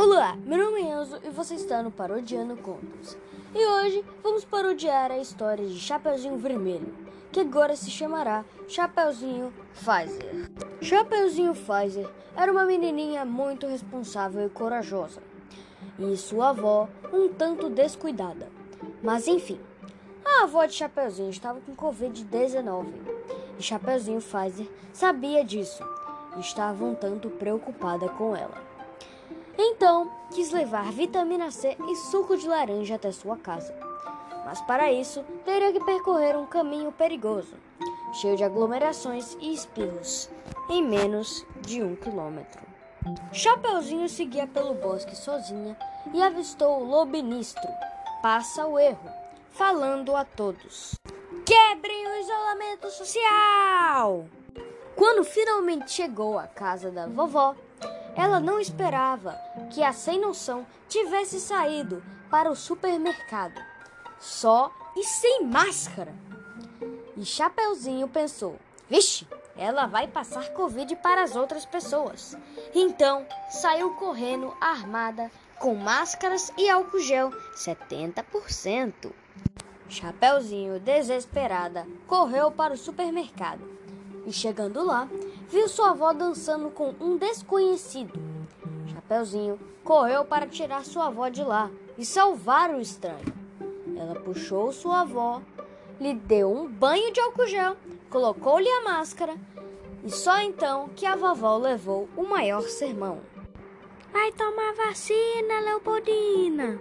Olá, meu nome é Enzo e você está no Parodiando Contos. E hoje vamos parodiar a história de Chapeuzinho Vermelho, que agora se chamará Chapeuzinho Pfizer. Chapeuzinho Pfizer era uma menininha muito responsável e corajosa, e sua avó um tanto descuidada. Mas enfim, a avó de Chapeuzinho estava com Covid-19 e Chapeuzinho Pfizer sabia disso e estava um tanto preocupada com ela. Então, quis levar vitamina C e suco de laranja até sua casa. Mas para isso, teria que percorrer um caminho perigoso, cheio de aglomerações e espirros, em menos de um quilômetro. Chapeuzinho seguia pelo bosque sozinha e avistou o lobinistro. Passa o erro, falando a todos: Quebrem o isolamento social! Quando finalmente chegou à casa da vovó, ela não esperava que a sem noção tivesse saído para o supermercado, só e sem máscara. E Chapeuzinho pensou: vixe, ela vai passar Covid para as outras pessoas. Então saiu correndo armada com máscaras e álcool gel 70%. Chapeuzinho, desesperada, correu para o supermercado e chegando lá, viu sua avó dançando com um desconhecido. Chapeuzinho correu para tirar sua avó de lá e salvar o estranho. Ela puxou sua avó, lhe deu um banho de álcool gel, colocou-lhe a máscara e só então que a vovó levou o maior sermão. Vai tomar vacina, Leopoldina!